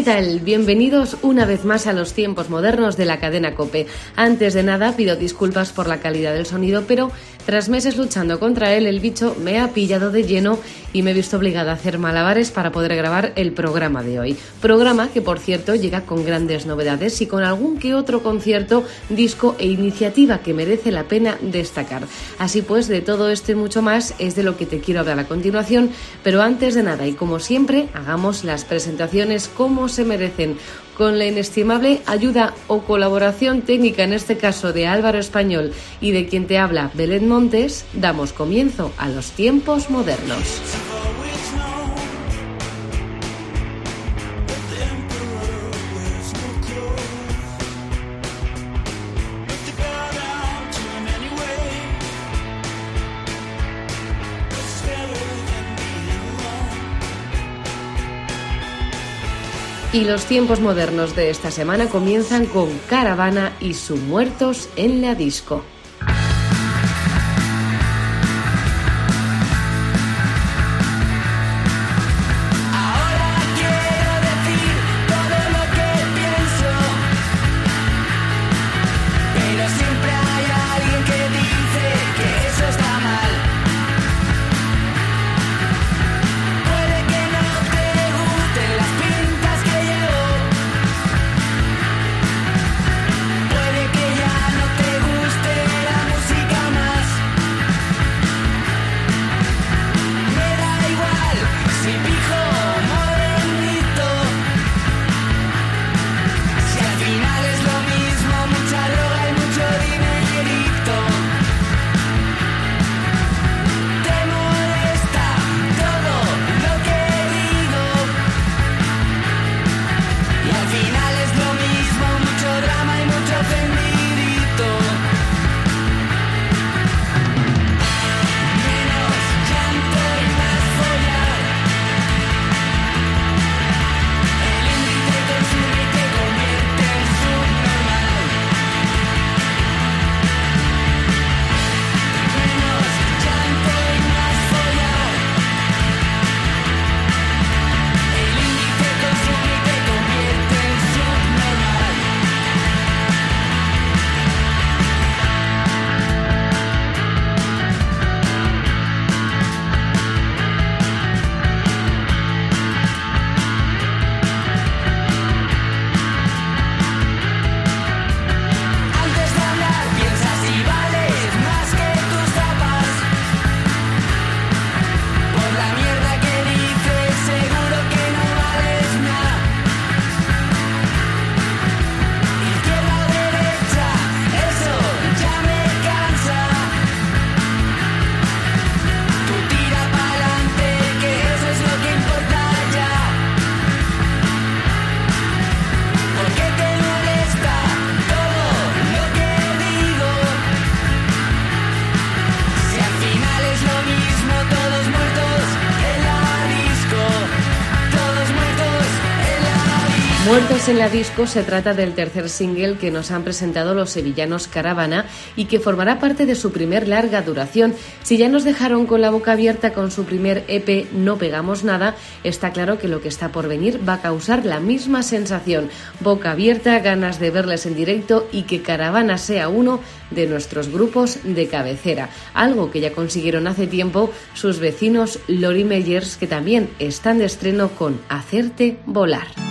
¿Qué tal? Bienvenidos una vez más a los tiempos modernos de la cadena Cope. Antes de nada, pido disculpas por la calidad del sonido, pero tras meses luchando contra él, el bicho me ha pillado de lleno y me he visto obligada a hacer malabares para poder grabar el programa de hoy. Programa que, por cierto, llega con grandes novedades y con algún que otro concierto, disco e iniciativa que merece la pena destacar. Así pues, de todo esto y mucho más es de lo que te quiero hablar a continuación, pero antes de nada y como siempre, hagamos las presentaciones como se merecen con la inestimable ayuda o colaboración técnica, en este caso de Álvaro Español y de quien te habla Belén Montes, damos comienzo a los tiempos modernos. Y los tiempos modernos de esta semana comienzan con Caravana y su Muertos en la Disco. Muertos en la disco se trata del tercer single que nos han presentado los sevillanos Caravana y que formará parte de su primer larga duración. Si ya nos dejaron con la boca abierta con su primer EP No pegamos nada, está claro que lo que está por venir va a causar la misma sensación. Boca abierta, ganas de verles en directo y que Caravana sea uno de nuestros grupos de cabecera, algo que ya consiguieron hace tiempo sus vecinos Lori Meyers que también están de estreno con Hacerte volar.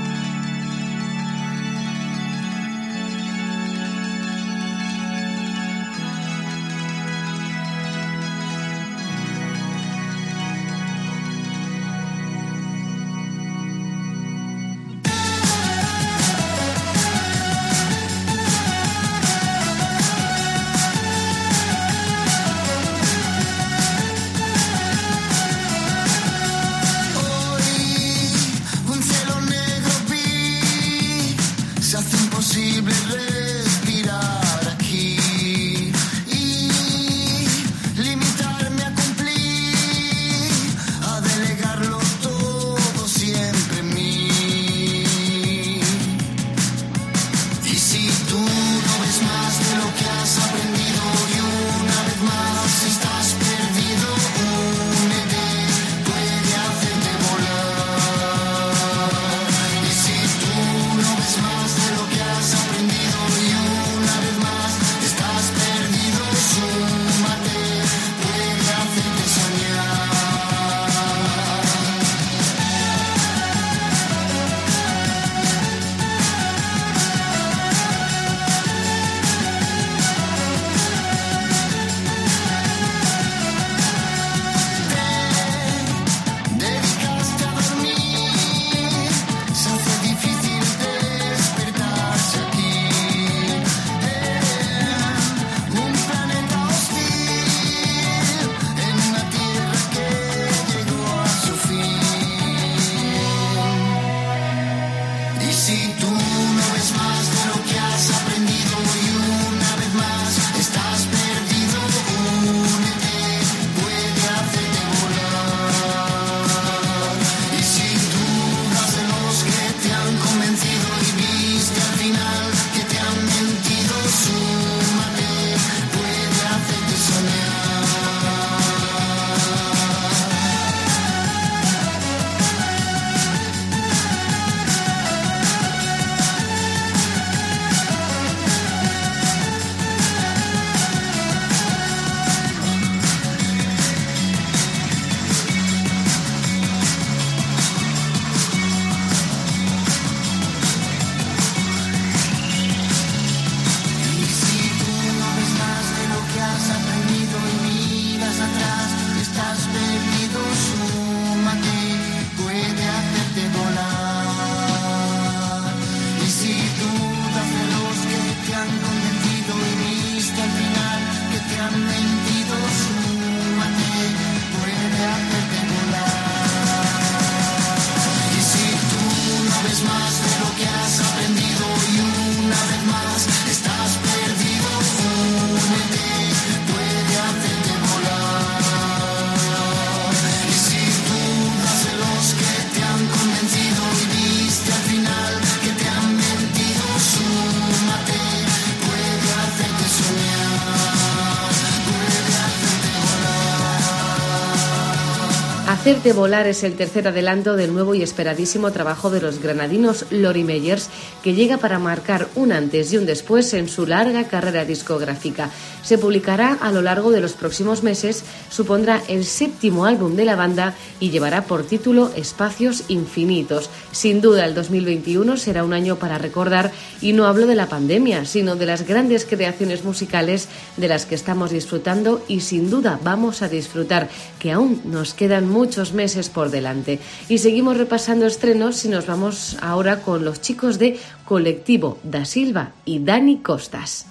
Hacerte volar es el tercer adelanto del nuevo y esperadísimo trabajo de los granadinos Lori Meyers, que llega para marcar un antes y un después en su larga carrera discográfica. Se publicará a lo largo de los próximos meses, supondrá el séptimo álbum de la banda y llevará por título Espacios Infinitos. Sin duda, el 2021 será un año para recordar, y no hablo de la pandemia, sino de las grandes creaciones musicales de las que estamos disfrutando y sin duda vamos a disfrutar, que aún nos quedan muchos meses por delante. Y seguimos repasando estrenos y nos vamos ahora con los chicos de Colectivo Da Silva y Dani Costas.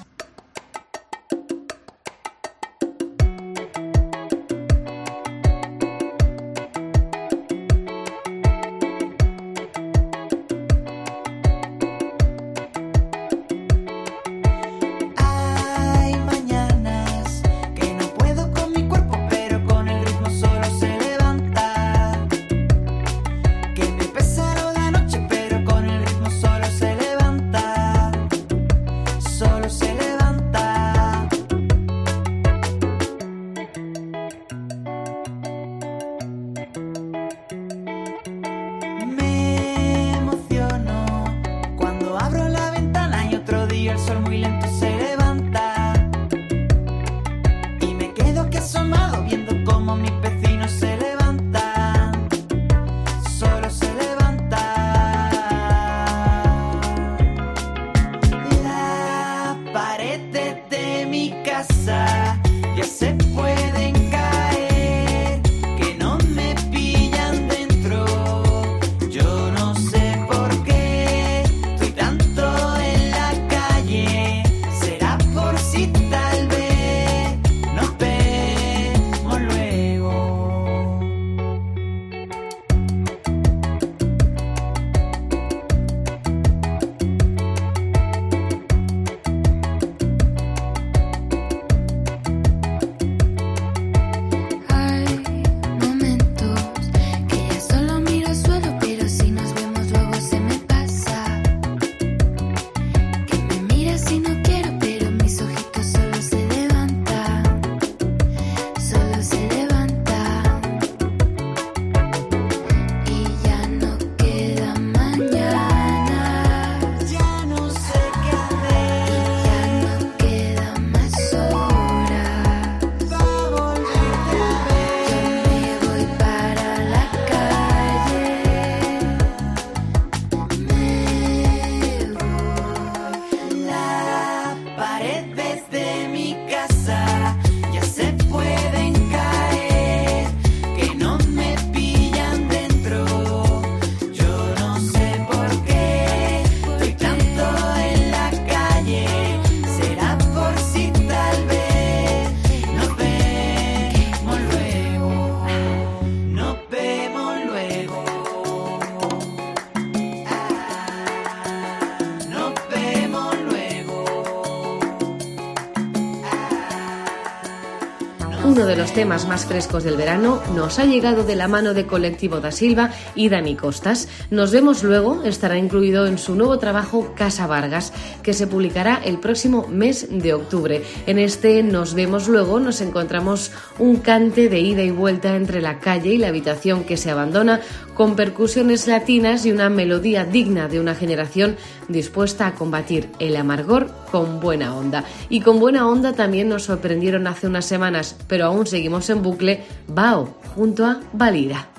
Temas más frescos del verano, nos ha llegado de la mano de Colectivo da Silva y Dani Costas. Nos vemos luego, estará incluido en su nuevo trabajo Casa Vargas, que se publicará el próximo mes de octubre. En este Nos vemos luego nos encontramos un cante de ida y vuelta entre la calle y la habitación que se abandona, con percusiones latinas y una melodía digna de una generación dispuesta a combatir el amargor con buena onda. Y con buena onda también nos sorprendieron hace unas semanas, pero aún seguimos en bucle, Bao junto a Valira.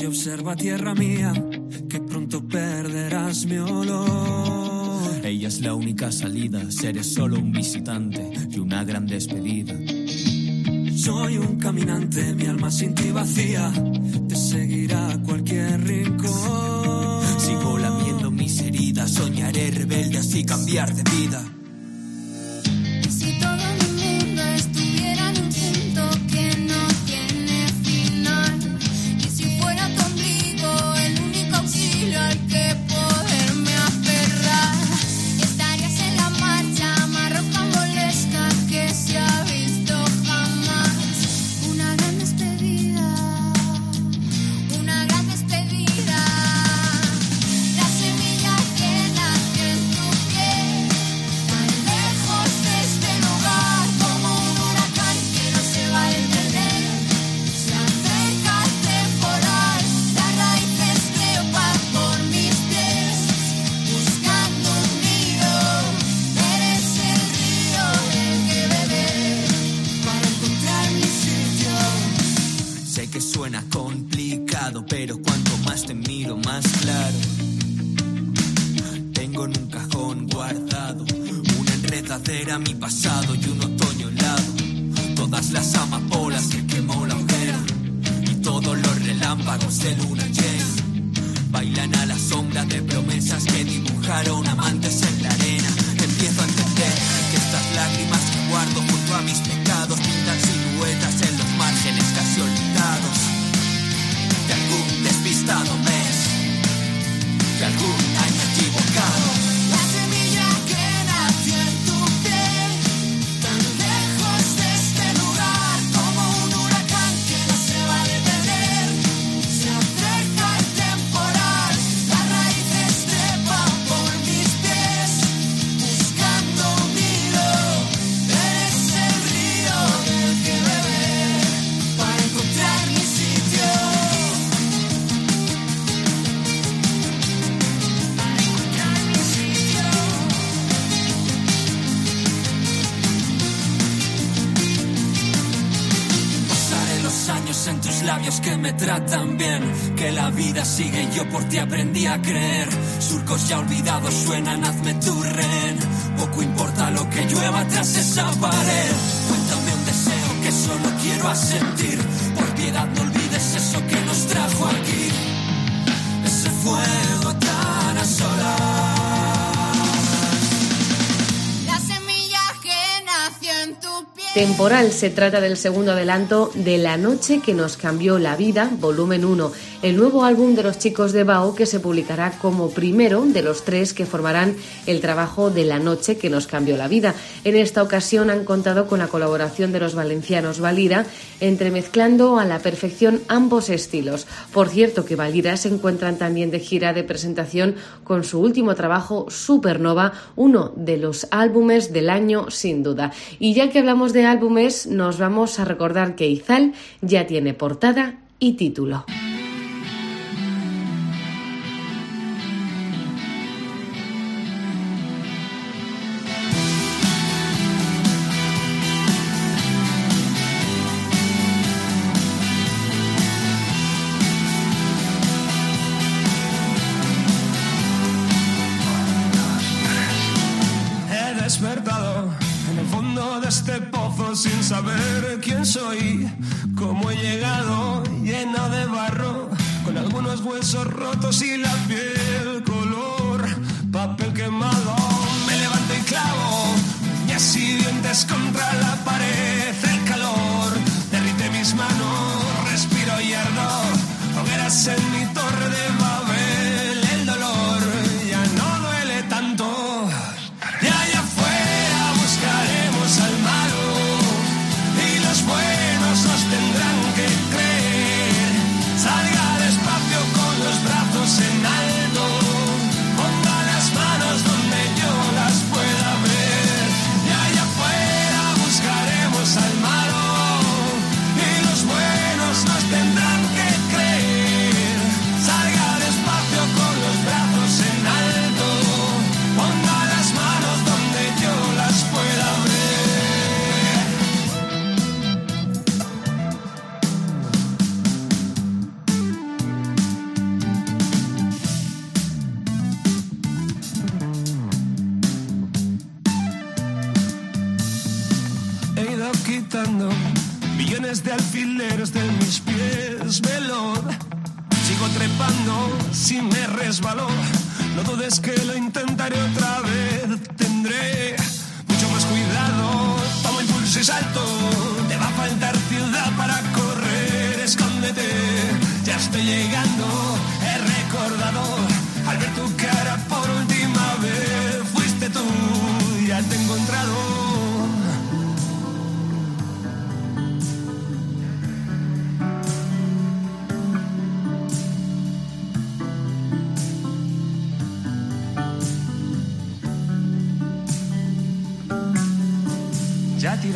Y observa tierra mía, que pronto perderás mi olor. Ella es la única salida, seré solo un visitante y una gran despedida. Soy un caminante, mi alma sin ti vacía, te seguirá a cualquier rincón. Sigo lamiendo mis heridas, soñaré rebelde así cambiar de vida. La vida sigue y yo por ti aprendí a creer. Surcos ya olvidados suenan, hazme tu rehén. Poco importa lo que llueva tras esa pared. Cuéntame un deseo que solo quiero asentir. Por piedad no olvides eso que nos trajo aquí. Ese fuego tan a solas. Temporal se trata del segundo adelanto de La noche que nos cambió la vida, volumen 1, el nuevo álbum de los chicos de Bao que se publicará como primero de los tres que formarán el trabajo de La noche que nos cambió la vida. En esta ocasión han contado con la colaboración de los valencianos Valira, entremezclando a la perfección ambos estilos. Por cierto que Valira se encuentran también de gira de presentación con su último trabajo Supernova, uno de los álbumes del año sin duda. Y ya que hablamos de álbumes, nos vamos a recordar que Izal ya tiene portada y título. Huesos rotos y la piel quitando millones de alfileres de mis pies, veloz. Sigo trepando si me resbaló. No dudes que lo intentaré otra vez. Tendré mucho más cuidado. Tomo impulso y salto. Te va a faltar ciudad para correr. Escóndete, ya estoy llegando. He recordado al ver tu cara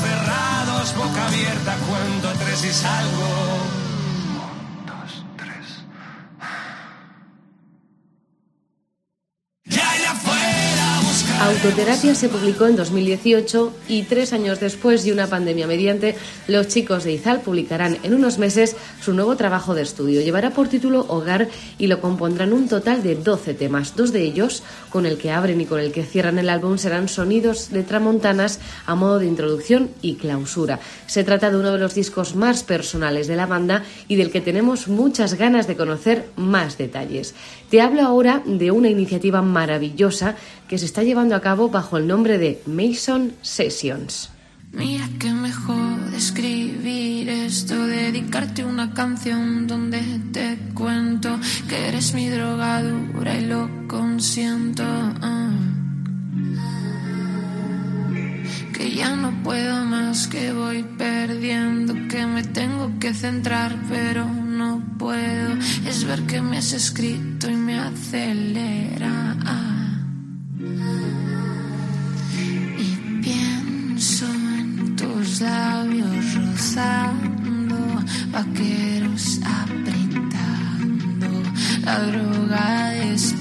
Cerrados, boca abierta, cuento tres y salgo. Buscar. Autoterapia se publicó en 2018 y tres años después y una pandemia mediante, los chicos de Izal publicarán en unos meses su nuevo trabajo de estudio. Llevará por título Hogar y lo compondrán un total de 12 temas. Dos de ellos, con el que abren y con el que cierran el álbum, serán sonidos de tramontanas a modo de introducción y clausura. Se trata de uno de los discos más personales de la banda y del que tenemos muchas ganas de conocer más detalles. Te hablo ahora de una iniciativa maravillosa que se está llevando a cabo bajo el nombre de Mason Sessions. Mira que mejor escribir esto, dedicarte una canción donde te cuento que eres mi drogadura y lo consiento. ah. Que ya no puedo más, que voy perdiendo, que me tengo que centrar, pero no puedo. Es ver que me has escrito y me acelera. Tus labios rozando, vaqueros apretando, la droga despegando.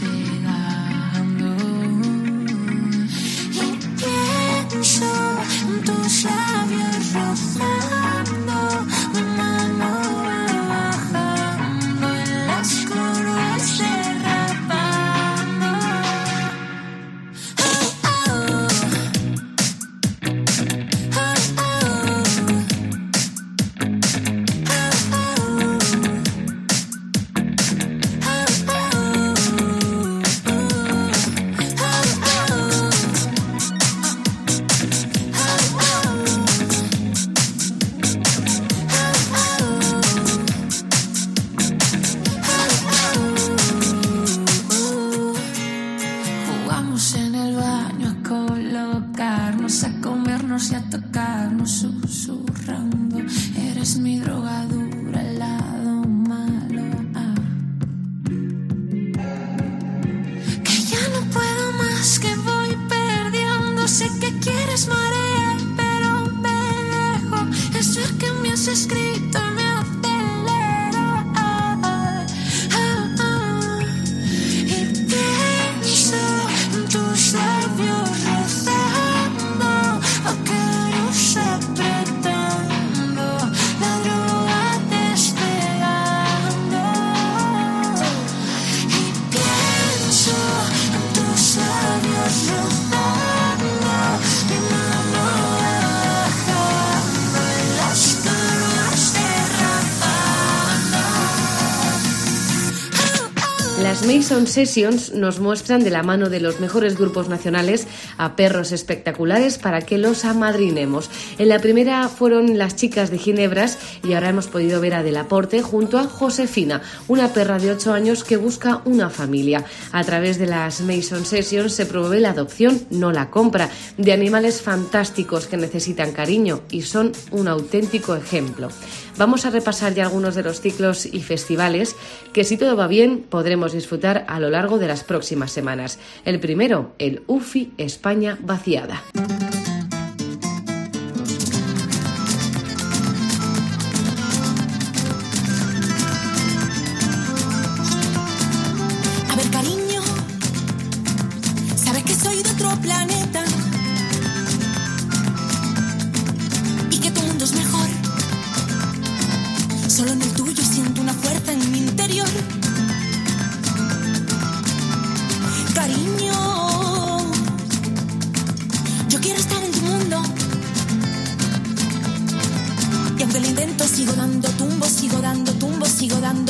Sessions nos muestran de la mano de los mejores grupos nacionales a perros espectaculares para que los amadrinemos. En la primera fueron las chicas de Ginebras y ahora hemos podido ver a Delaporte junto a Josefina, una perra de 8 años que busca una familia. A través de las Mason Sessions se promueve la adopción, no la compra, de animales fantásticos que necesitan cariño y son un auténtico ejemplo. Vamos a repasar ya algunos de los ciclos y festivales que si todo va bien podremos disfrutar a lo largo de las próximas semanas. El primero, el UFI España vaciada.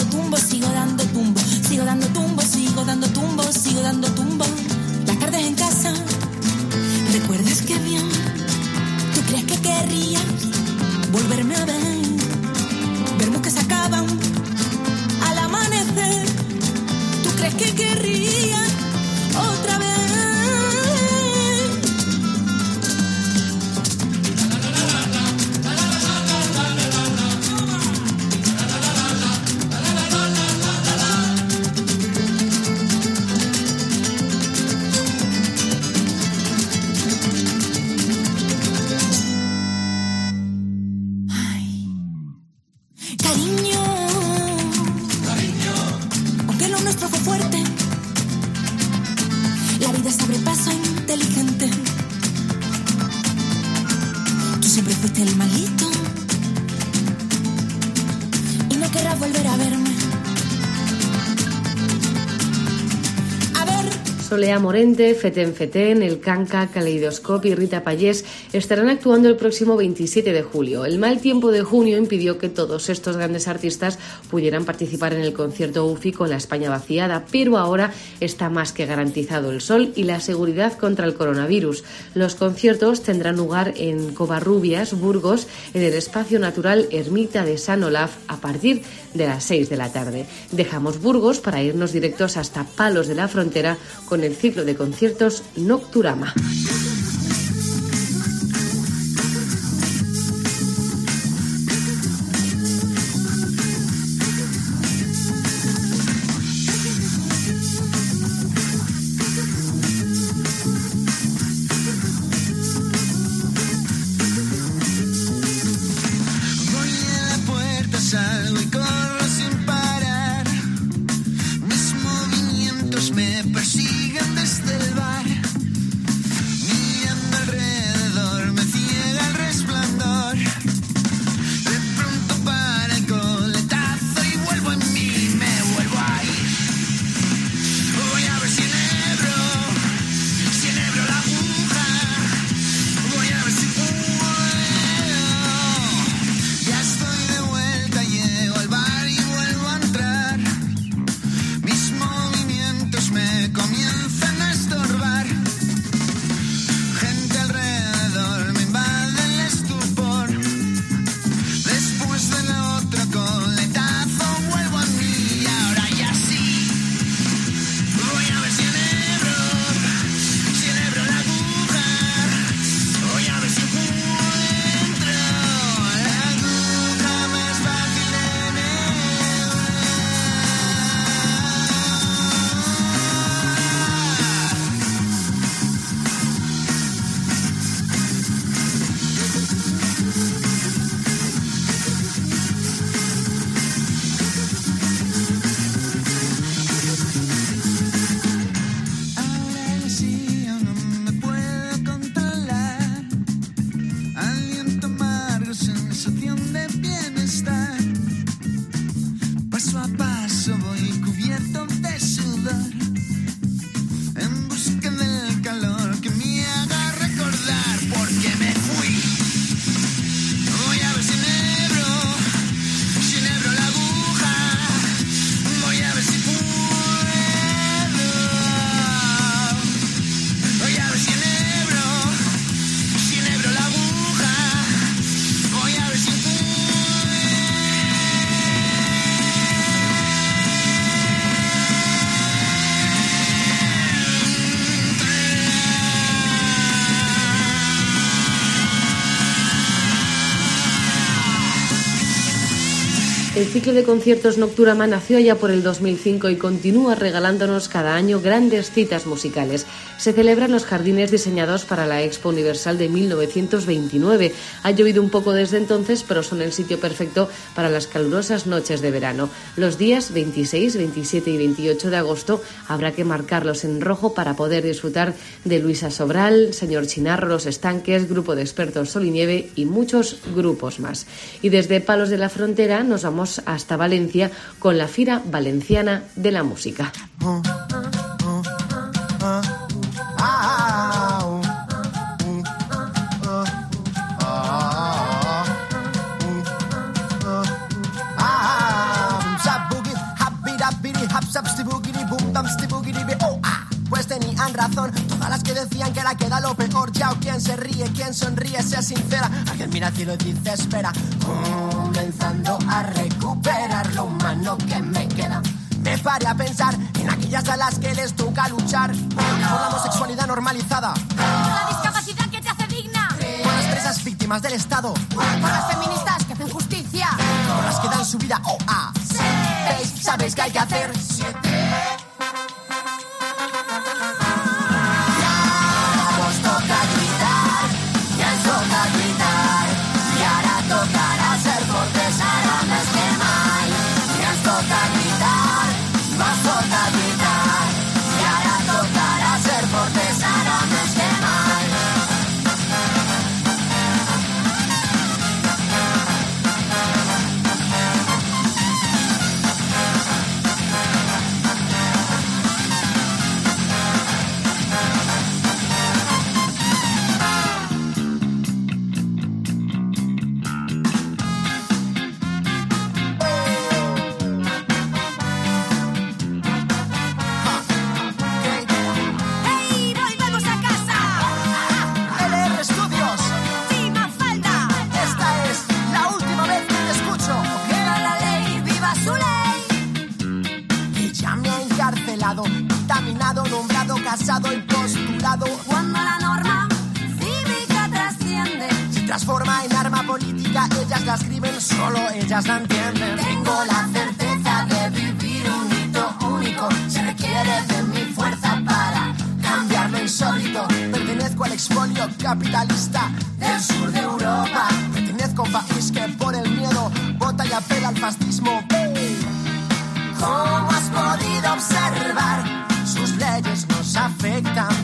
Sigo dando Morente, Feten Feten, El Canca, Caleidoscope y Rita Payés estarán actuando el próximo 27 de julio. El mal tiempo de junio impidió que todos estos grandes artistas pudieran participar en el concierto UFI con la España vaciada, pero ahora está más que garantizado el sol y la seguridad contra el coronavirus. Los conciertos tendrán lugar en Covarrubias, Burgos, en el espacio natural Ermita de San Olaf a partir de las 6 de la tarde. Dejamos Burgos para irnos directos hasta Palos de la Frontera con el ciclo de conciertos Nocturama. De conciertos Nocturama nació ya por el 2005 y continúa regalándonos cada año grandes citas musicales. Se celebran los jardines diseñados para la Expo Universal de 1929. Ha llovido un poco desde entonces, pero son el sitio perfecto para las calurosas noches de verano. Los días 26, 27 y 28 de agosto habrá que marcarlos en rojo para poder disfrutar de Luisa Sobral, Señor Chinarro, Los Estanques, Grupo de Expertos Sol y Nieve y muchos grupos más. Y desde Palos de la Frontera nos vamos hasta Valencia con la Fira Valenciana de la Música. Queda, queda lo peor ya. O quien se ríe, quien sonríe, sea sincera. Alguien mira y dice, espera. Comenzando a recuperar lo humano que me queda. Me paré a pensar en aquellas a las que les toca luchar por la homosexualidad normalizada. La discapacidad que te hace digna. Por las presas víctimas del Estado. Por las feministas que hacen justicia. Por las que dan su vida o a. ¿Veis? ¿Sabéis qué hay que hacer? Ellas la escriben, solo ellas la entienden. Tengo la certeza de vivir un hito único. Se requiere de mi fuerza para cambiar lo insólito. Pertenezco al expolio capitalista del sur de Europa. Pertenezco a un país que por el miedo vota y apela al fascismo. ¿Cómo has podido observar? Sus leyes nos afectan.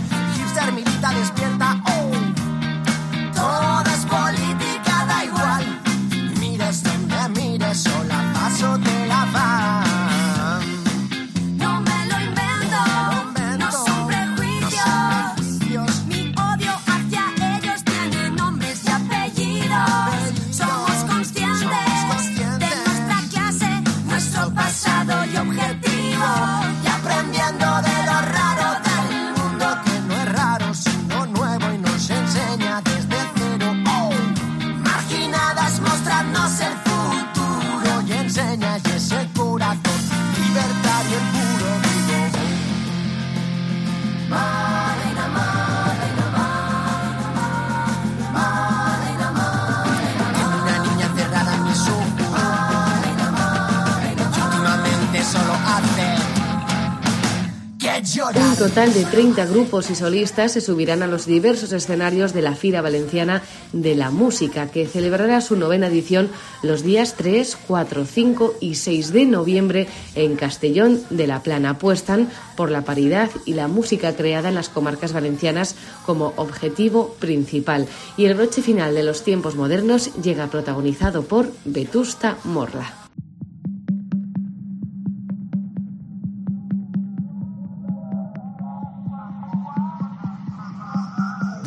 Total de 30 grupos y solistas se subirán a los diversos escenarios de la Fira Valenciana de la Música, que celebrará su novena edición los días 3, 4, 5 y 6 de noviembre en Castellón de la Plana. Apuestan por la paridad y la música creada en las comarcas valencianas como objetivo principal. Y el broche final de los tiempos modernos llega protagonizado por Vetusta Morla.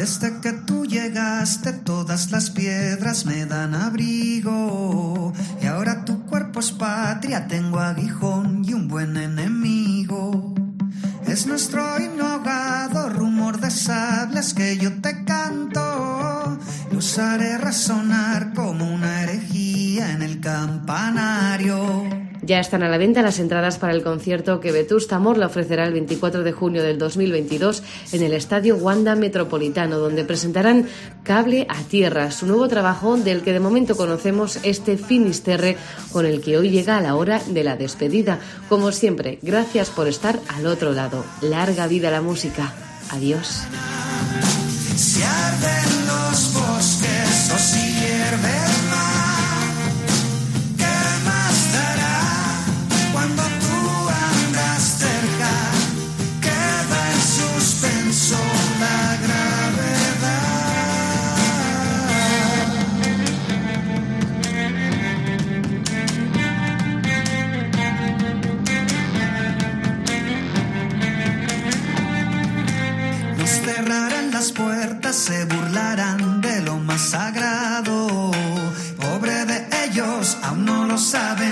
Desde que tú llegaste todas las piedras me dan abrigo y ahora tu cuerpo es patria, tengo aguijón y un buen enemigo. Es nuestro inhogado rumor de sables que yo te canto y usaré resonar como una herejía en el campanario. Ya están a la venta las entradas para el concierto que Vetusta Morla ofrecerá el 24 de junio del 2022 en el Estadio Wanda Metropolitano, donde presentarán Cable a Tierra, su nuevo trabajo del que de momento conocemos este Finisterre con el que hoy llega a la hora de la despedida. Como siempre, gracias por estar al otro lado. Larga vida la música. Adiós. Las puertas, se burlarán de lo más sagrado. Pobre de ellos, aún no lo saben,